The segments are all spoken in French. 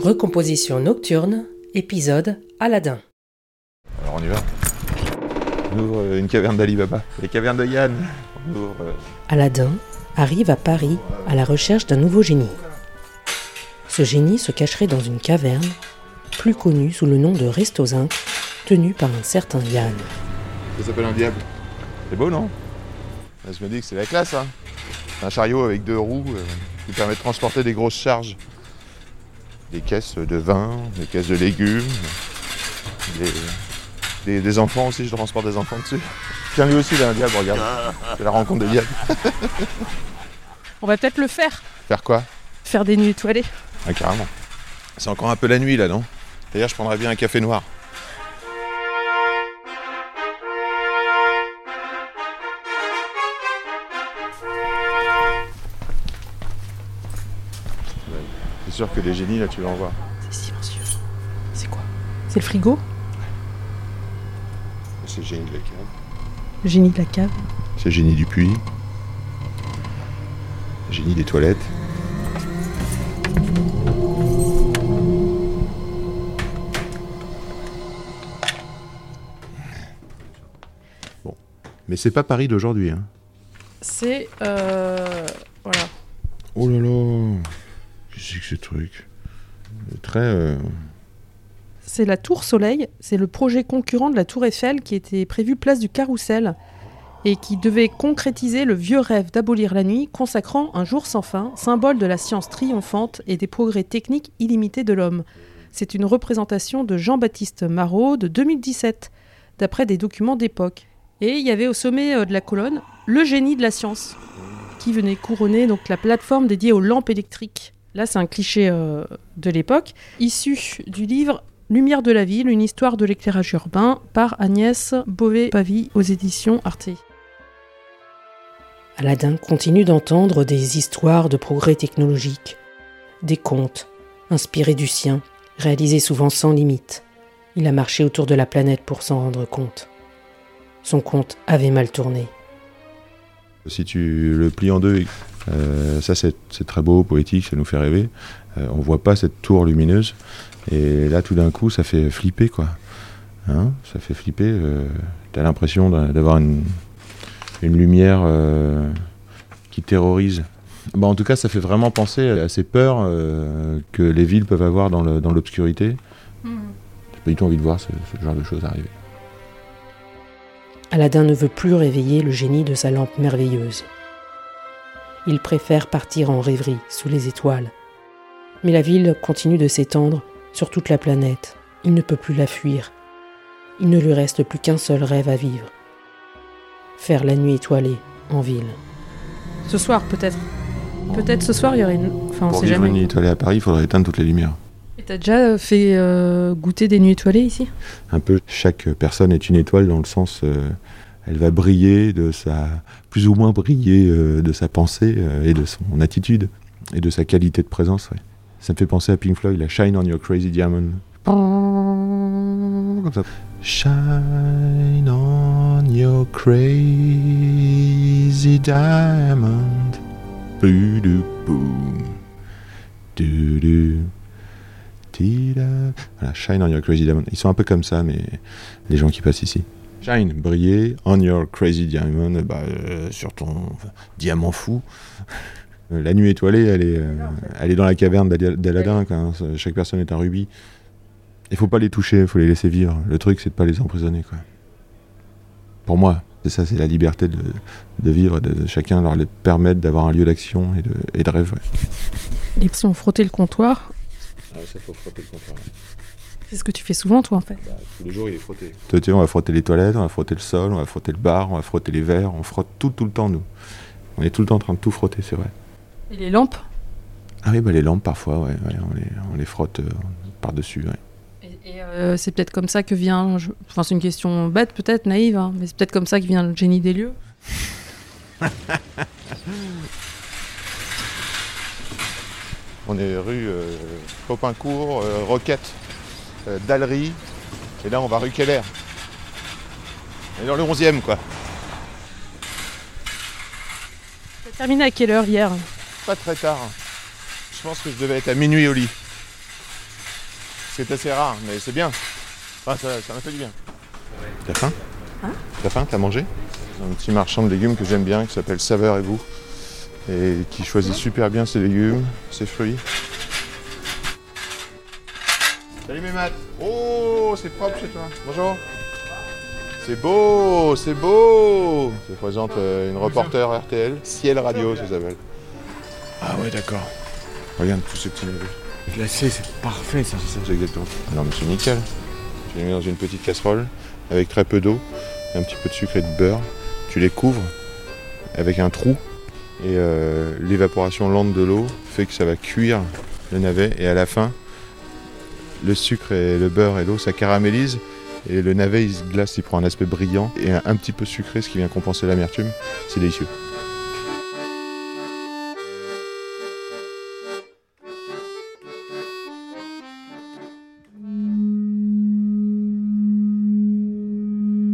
Recomposition nocturne, épisode Aladdin. Alors on y va. On ouvre euh, une caverne d'Ali Baba. Les cavernes de Yann. On ouvre. euh, Aladdin arrive à Paris à la recherche d'un nouveau génie. Ce génie se cacherait dans une caverne, plus connue sous le nom de Restozin, tenue par un certain Yann. Ça s'appelle un diable. C'est beau, non? Je me dis que c'est la classe, hein. Un chariot avec deux roues euh, qui permet de transporter des grosses charges. Des caisses de vin, des caisses de légumes, des, des- des enfants aussi, je transporte des enfants dessus. Tiens, lui aussi, il a un diable, regarde. C'est la rencontre de diable. On va peut-être le faire. Faire quoi? Faire des nuits étoilées. Ah, carrément. C'est encore un peu la nuit, là, non? D'ailleurs, je prendrais bien un café noir. Sûr que les génies, là, tu vas en voir. C'est silencieux. C'est quoi? C'est le frigo? C'est le génie de la cave. Le génie de la cave. C'est le génie du puits. Le génie des toilettes. Bon. Mais c'est pas Paris d'aujourd'hui, hein. C'est. Euh... Voilà. Oh là là Euh, C'est la Tour Soleil. C'est le projet concurrent de la Tour Eiffel qui était prévu place du Carrousel et qui devait concrétiser le vieux rêve d'abolir la nuit, consacrant un jour sans fin, symbole de la science triomphante et des progrès techniques illimités de l'homme. C'est une représentation de Jean-Baptiste Marot de 2017, d'après des documents d'époque. Et il y avait au sommet euh, de la colonne le génie de la science, qui venait couronner donc la plateforme dédiée aux lampes électriques. Là, c'est un cliché euh, de l'époque, issu du livre Lumière de la ville, une histoire de l'éclairage urbain par Agnès Beauvais-Pavie aux éditions Arte. Aladdin continue d'entendre des histoires de progrès technologiques, des contes, inspirés du sien, réalisés souvent sans limite. Il a marché autour de la planète pour s'en rendre compte. Son compte avait mal tourné. Si tu le plies en deux, euh, ça c'est très beau, poétique, ça nous fait rêver. Euh, on voit pas cette tour lumineuse. Et là, tout d'un coup, ça fait flipper, quoi. Hein ça fait flipper. euh, T'as l'impression d'a- d'avoir une, une lumière euh, qui terrorise. Bah, en tout cas, ça fait vraiment penser à ces peurs euh, que les villes peuvent avoir dans l'obscurité. J'ai pas du tout envie de voir ce, ce genre de choses arriver. Aladdin ne veut plus réveiller le génie de sa lampe merveilleuse. Il préfère partir en rêverie sous les étoiles. Mais la ville continue de s'étendre sur toute la planète. Il ne peut plus la fuir. Il ne lui reste plus qu'un seul rêve à vivre. Faire la nuit étoilée en ville. Ce soir, peut-être. Peut-être ce soir, il y aurait une. Enfin, on Pour sait vivre jamais. une nuit étoilée à Paris, il faudrait éteindre toutes les lumières. Et t'as déjà fait euh, goûter des nuits étoilées ici? Un peu chaque personne est une étoile dans le sens euh, elle va briller de sa plus ou moins briller euh, de sa pensée euh, et de son attitude et de sa qualité de présence ouais. ça me fait penser à Pink Floyd la Shine on your crazy diamond comme ça Shine on your crazy diamond Boudou boum. Doudou. Voilà, shine on your crazy diamond. Ils sont un peu comme ça, mais les gens qui passent ici. Shine, briller, on your crazy diamond, bah, euh, sur ton diamant fou. Euh, La nuit étoilée, elle est, euh, elle est dans la caverne d'Aladin. hein. Chaque personne est un rubis. Il faut pas les toucher, il faut les laisser vivre. Le truc, c'est de pas les emprisonner. Pour moi, c'est ça, c'est la liberté de, vivre, de, chacun leur permettre d'avoir un lieu d'action et de, et de rêve. ouais. Et si on frottait le comptoir, Ah, ça, faut frotter le comptoir. c'est ce que tu fais souvent, toi, en fait. Tous les jours, il est frotté. Toi, tu sais, on va frotter les toilettes, on va frotter le sol, on va frotter le bar, on va frotter les verres, on frotte tout, tout le temps, nous. On est tout le temps en train de tout frotter, c'est vrai. Et les lampes Ah oui, bah les lampes, parfois, ouais, ouais, on, les, on les frotte euh, par-dessus, ouais. Et, et, euh, c'est peut-être comme ça que vient. je- Enfin, c'est une question bête, peut-être, naïve, hein, mais c'est peut-être comme ça que vient le génie des lieux. On est rue euh, Popincourt, euh, Roquette, euh, Dallery, et là, on va rue Keller. On est dans le 11e, quoi. T'as terminé à quelle heure hier? Pas très tard. Je pense que je devais être à minuit au lit. C'est assez rare, mais c'est bien. Enfin, ça, ça m'a fait du bien. T'as faim? Hein? T'as faim? T'as mangé? Un petit marchand de légumes que j'aime bien, qui s'appelle Saveur et vous, et qui choisit super bien ses légumes, ses fruits. Salut mes maths Oh, c'est propre chez toi. Bonjour. C'est beau, c'est beau Ça présente euh, une reporter RTL, Ciel Radio, ça s'appelle. Ah ouais, d'accord. Regarde tous ces petits navets. Glacé, c'est parfait ça. C'est ça, c'est exactement. Non mais c'est nickel. Tu les mets dans une petite casserole avec très peu d'eau, un petit peu de sucre et de beurre. Tu les couvres avec un trou et euh, l'évaporation lente de l'eau fait que ça va cuire le navet et à la fin le sucre et le beurre et l'eau ça caramélise et le navet il se glace, il prend un aspect brillant et un, petit peu sucré ce qui vient compenser l'amertume. C'est délicieux.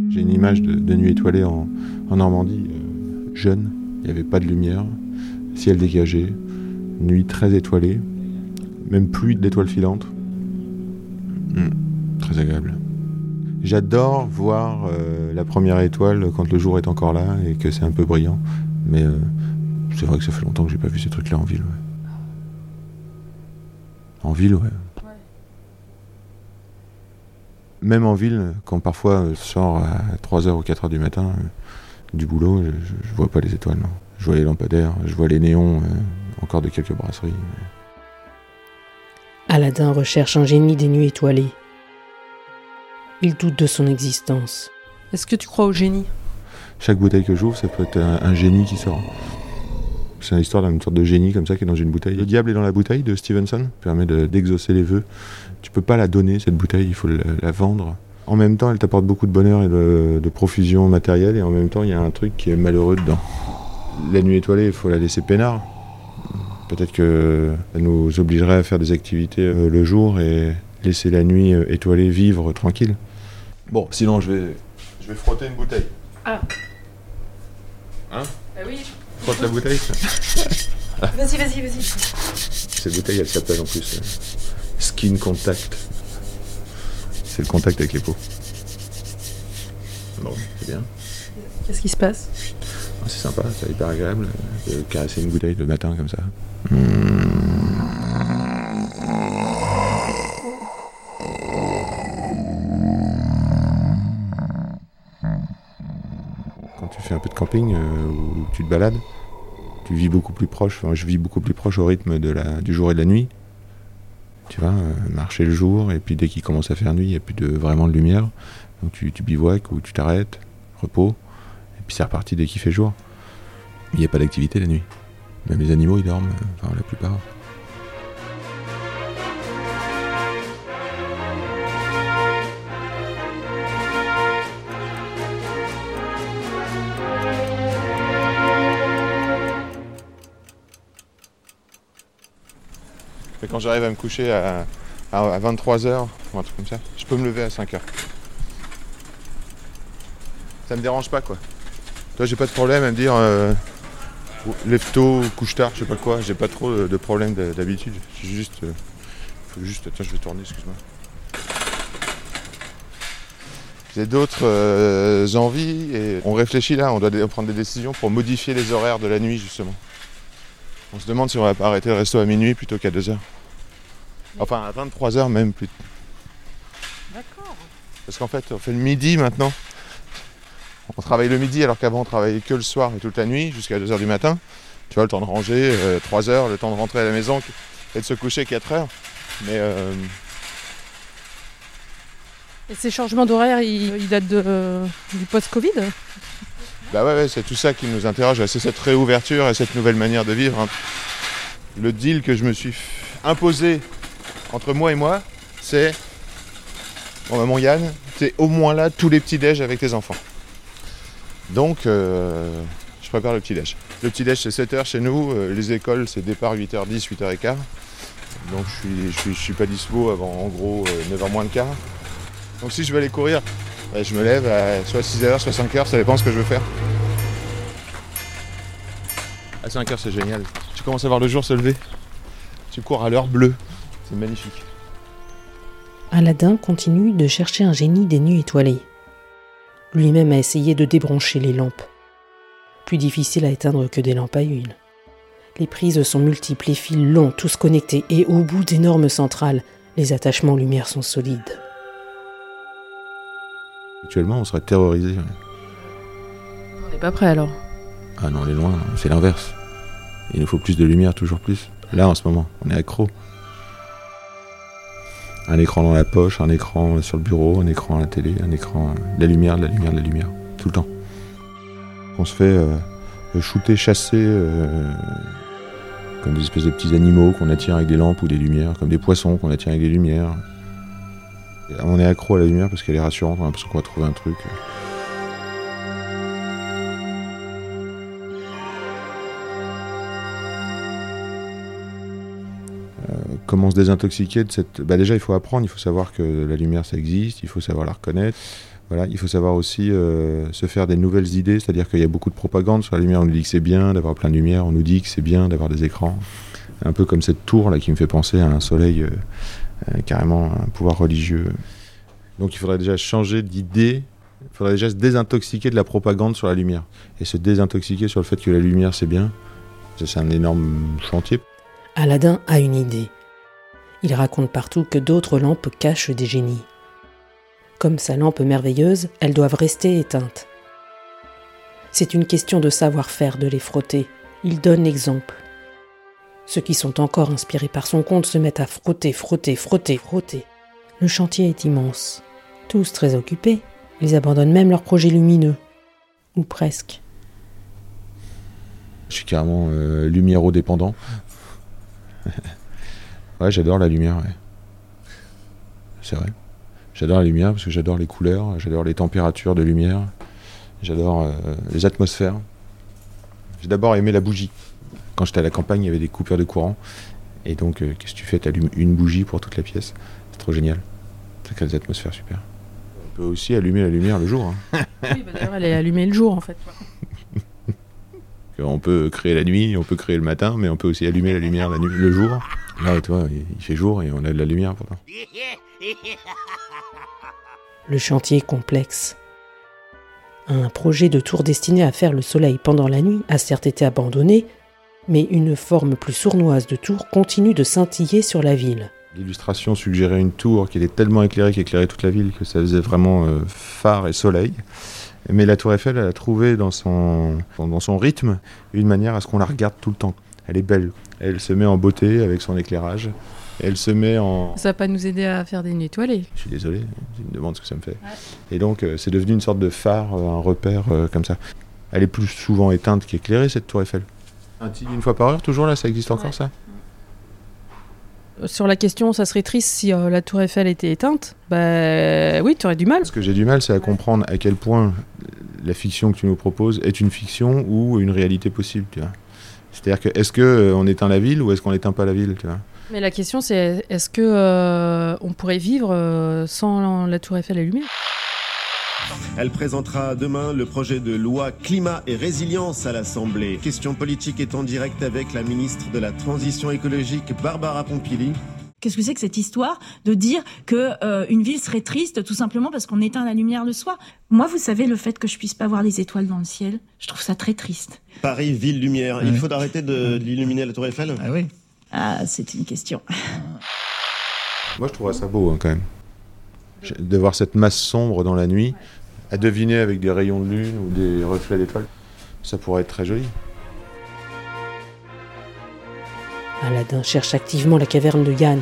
J'ai une image de, nuit étoilée en, en Normandie, euh, jeune, il n'y avait pas de lumière, ciel dégagé, nuit très étoilée, même pluie d'étoiles filantes. Hmm, très agréable. J'adore voir euh, la première étoile quand le jour est encore là et que c'est un peu brillant, mais euh, c'est vrai que ça fait longtemps que j'ai pas vu ces trucs-là en ville. ouais. En ville, ouais. Même en ville, quand parfois euh, je sors à 3h ou 4h du matin euh, du boulot, je, je, je vois pas les étoiles, non. Je vois les lampadaires, je vois les néons, euh, encore de quelques brasseries. Aladdin recherche un génie des nuits étoilées. Il doute de son existence. Est-ce que tu crois au génie? Chaque bouteille que j'ouvre, ça peut être un, un génie qui sort. C'est l'histoire d'une sorte de génie comme ça qui est dans une bouteille. Le diable est dans la bouteille de Stevenson, permet de- d'exaucer les vœux. Tu peux pas la donner cette bouteille, il faut la, la vendre. En même temps, elle t'apporte beaucoup de bonheur et de, de profusion matérielle, et en même temps, il y a un truc qui est malheureux dedans. La nuit étoilée, il faut la laisser peinard. Peut-être qu'elle nous obligerait à faire des activités euh, le jour et laisser la nuit euh, étoilée vivre tranquille. Bon, sinon je vais, je vais frotter une bouteille. Ah. Hein Bah oui. Frotte la bouteille. Vas-y, vas-y, vas-y. Cette bouteille, elle s'appelle en plus euh, Skin Contact. C'est le contact avec les peaux. Bon, c'est bien. Qu'est-ce qui se passe? Ah, c'est sympa, c'est hyper agréable euh, de caresser une bouteille le matin comme ça. Quand tu fais un peu de camping euh, ou tu te balades, tu vis beaucoup plus proche, enfin, je vis beaucoup plus proche au rythme de la, du jour et de la nuit. Tu vois, euh, marcher le jour, et puis dès qu'il commence à faire nuit, il n'y a plus de, vraiment de lumière. Donc tu, tu bivouacs ou tu t'arrêtes, repos, et puis c'est reparti dès qu'il fait jour. Il n'y a pas d'activité la nuit. Même les animaux, ils dorment, euh, enfin la plupart. Quand j'arrive à me coucher à, à, 23h ou un truc comme ça, je peux me lever à 5h. Ça me dérange pas quoi. Toi j'ai pas de problème à me dire euh, lève tôt, couche tard, je sais pas quoi, j'ai pas trop de, problème de- d'habitude. J'ai juste. euh, juste. Attends, je vais tourner, excuse-moi. J'ai d'autres euh, envies et on réfléchit là, on doit prendre des décisions pour modifier les horaires de la nuit justement. On se demande si on va pas arrêter le resto à minuit plutôt qu'à 2h. Enfin à 23h même plus. D'accord. Parce qu'en fait on fait le midi maintenant. On travaille le midi alors qu'avant on travaillait que le soir et toute la nuit jusqu'à 2h du matin. Tu vois le temps de ranger, 3h, le temps de rentrer à la maison et de se coucher 4h. Mais euh, Et ces changements d'horaire, ils, ils datent de, euh, du post-Covid? Bah ouais, ouais, c'est tout ça qui nous interroge, c'est cette réouverture et cette nouvelle manière de vivre. hein. Le deal que je me suis imposé entre moi et moi, c'est bon, bah, mon Yann, t'es au moins là tous les petits déj avec tes enfants. Donc, euh, je prépare le petit déj. Le petit déj c'est 7h chez nous, euh, les écoles c'est départ 8h10, 8h15. Donc je suis, suis, je suis pas dispo avant en gros euh, 9h moins le quart. Donc si je veux aller courir, bah, je me lève à soit 6h, soit 5h, ça dépend ce que je veux faire. À 5h c'est génial. Tu commences à voir le jour se lever. Tu cours à l'heure bleue. C'est magnifique. Aladdin continue de chercher un génie des nuits étoilées. Lui-même a essayé de débrancher les lampes. Plus difficile à éteindre que des lampes à huile. Les prises sont multiples, les fils longs, tous connectés, et au bout d'énormes centrales, les attachements lumière sont solides. Actuellement, on serait terrorisé. On n'est pas prêt alors. Ah non, on est loin, c'est l'inverse. Il nous faut plus de lumière, toujours plus. Là, en ce moment, on est accro. Un écran dans la poche, un écran sur le bureau, un écran à la télé, un écran, de la lumière, la lumière, la lumière, tout le temps. On se fait euh, shooter, chasser euh, comme des espèces de petits animaux qu'on attire avec des lampes ou des lumières, comme des poissons qu'on attire avec des lumières. On est accro à la lumière parce qu'elle est rassurante, on a l'impression qu'on va trouver un truc. Comment se désintoxiquer de cette. Bah déjà, il faut apprendre, il faut savoir que la lumière, ça existe, il faut savoir la reconnaître. Voilà, il faut savoir aussi euh, se faire des nouvelles idées, c'est-à-dire qu'il y a beaucoup de propagande sur la lumière. On nous dit que c'est bien d'avoir plein de lumière, on nous dit que c'est bien d'avoir des écrans. Un peu comme cette tour là qui me fait penser à un soleil, euh, euh, carrément un pouvoir religieux. Donc il faudrait déjà changer d'idée, il faudrait déjà se désintoxiquer de la propagande sur la lumière. Et se désintoxiquer sur le fait que la lumière c'est bien. C'est un énorme chantier. Aladdin a une idée. Il raconte partout que d'autres lampes cachent des génies. Comme sa lampe merveilleuse, elles doivent rester éteintes. C'est une question de savoir-faire de les frotter. Il donne l'exemple. Ceux qui sont encore inspirés par son conte se mettent à frotter, frotter, frotter, frotter. Le chantier est immense. Tous très occupés, ils abandonnent même leurs projets lumineux. Ou presque. Je suis carrément euh, lumiéro-dépendant. Ouais, j'adore la lumière, ouais. C'est vrai. J'adore la lumière parce que j'adore les couleurs, j'adore les températures de lumière, j'adore euh, les atmosphères. J'ai d'abord aimé la bougie. Quand j'étais à la campagne, il y avait des coupures de courant. Et donc, euh, qu'est-ce que tu fais? Tu allumes une bougie pour toute la pièce? C'est trop génial. Ça crée des atmosphères super. On peut aussi allumer la lumière le jour. Hein. oui, bah d'ailleurs, elle est allumée le jour en fait. on peut créer la nuit, on peut créer le matin, mais on peut aussi allumer la lumière la nuit, le jour. Là, il fait jour et on a de la lumière pourtant. Le chantier est complexe. Un projet de tour destiné à faire le soleil pendant la nuit a certes été abandonné, mais une forme plus sournoise de tour continue de scintiller sur la ville. L'illustration suggérait une tour qui était tellement éclairée qu'éclairait toute la ville que ça faisait vraiment euh, phare et soleil. Mais la tour Eiffel, elle a trouvé dans son, dans son rythme une manière à ce qu'on la regarde tout le temps. Elle est belle. Elle se met en beauté avec son éclairage. Elle se met en. Ça va pas nous aider à faire des nuits étoilées. Je suis désolé, tu me demandes ce que ça me fait. Et donc, euh, c'est devenu une sorte de phare, euh, un repère euh, comme ça. Elle est plus souvent éteinte qu'éclairée, cette tour Eiffel. Un tigre une fois par heure, toujours là, ça existe encore ça? Sur la question, ça serait triste si la tour Eiffel était éteinte. Bah oui, tu aurais du mal. Ce que j'ai du mal, c'est à comprendre à quel point la fiction que tu nous proposes est une fiction ou une réalité possible. Tu vois. C'est-à-dire que est-ce qu'on euh, éteint la ville ou est-ce qu'on n'éteint pas la ville tu vois? Mais la question c'est est-ce que euh, on pourrait vivre euh, sans la tour Eiffel allumée? Elle présentera demain le projet de loi climat et résilience à l'Assemblée. Question politique est en direct avec la ministre de la Transition écologique Barbara Pompili. Qu'est-ce que c'est que cette histoire de dire que euh, une ville serait triste tout simplement parce qu'on éteint la lumière le soir Moi, vous savez, le fait que je puisse pas voir les étoiles dans le ciel, je trouve ça très triste. Paris, ville lumière. Il faut arrêter de, l'illuminer la Tour Eiffel? Ah oui. Ah, c'est une question. Moi, je trouverais ça beau hein, quand même. De voir cette masse sombre dans la nuit, à deviner avec des rayons de lune ou des reflets d'étoiles, ça pourrait être très joli. Aladdin cherche activement la caverne de Yann.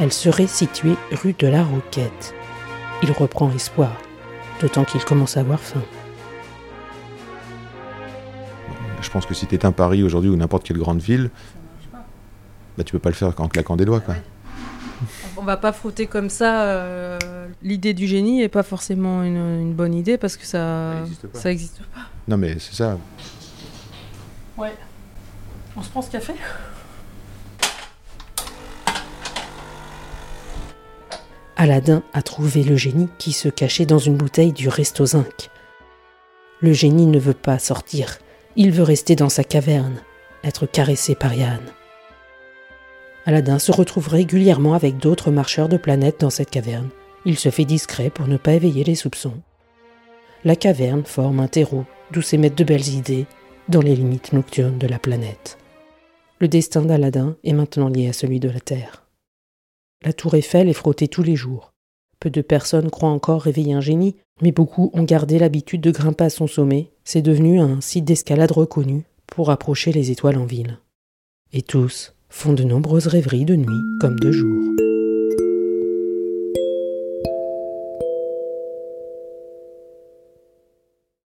Elle serait située rue de la Roquette. Il reprend espoir, d'autant qu'il commence à avoir faim. Je pense que si tu un Paris aujourd'hui ou n'importe quelle grande ville, bah, tu peux pas le faire en claquant des doigts. Quoi. On va pas frotter comme ça. Euh, l'idée du génie est pas forcément une, bonne idée parce que ça ça existe pas. Non mais c'est ça. Ouais. On se prend ce café? Aladdin a trouvé le génie qui se cachait dans une bouteille du resto zinc. Le génie ne veut pas sortir, il veut rester dans sa caverne, être caressé par Yann. Aladin se retrouve régulièrement avec d'autres marcheurs de planète dans cette caverne. Il se fait discret pour ne pas éveiller les soupçons. La caverne forme un terreau d'où s'émettent de belles idées dans les limites nocturnes de la planète. Le destin d'Aladin est maintenant lié à celui de la Terre. La tour Eiffel est frottée tous les jours. Peu de personnes croient encore réveiller un génie, mais beaucoup ont gardé l'habitude de grimper à son sommet. C'est devenu un site d'escalade reconnu pour approcher les étoiles en ville. Et tous font de nombreuses rêveries de nuit comme de jour.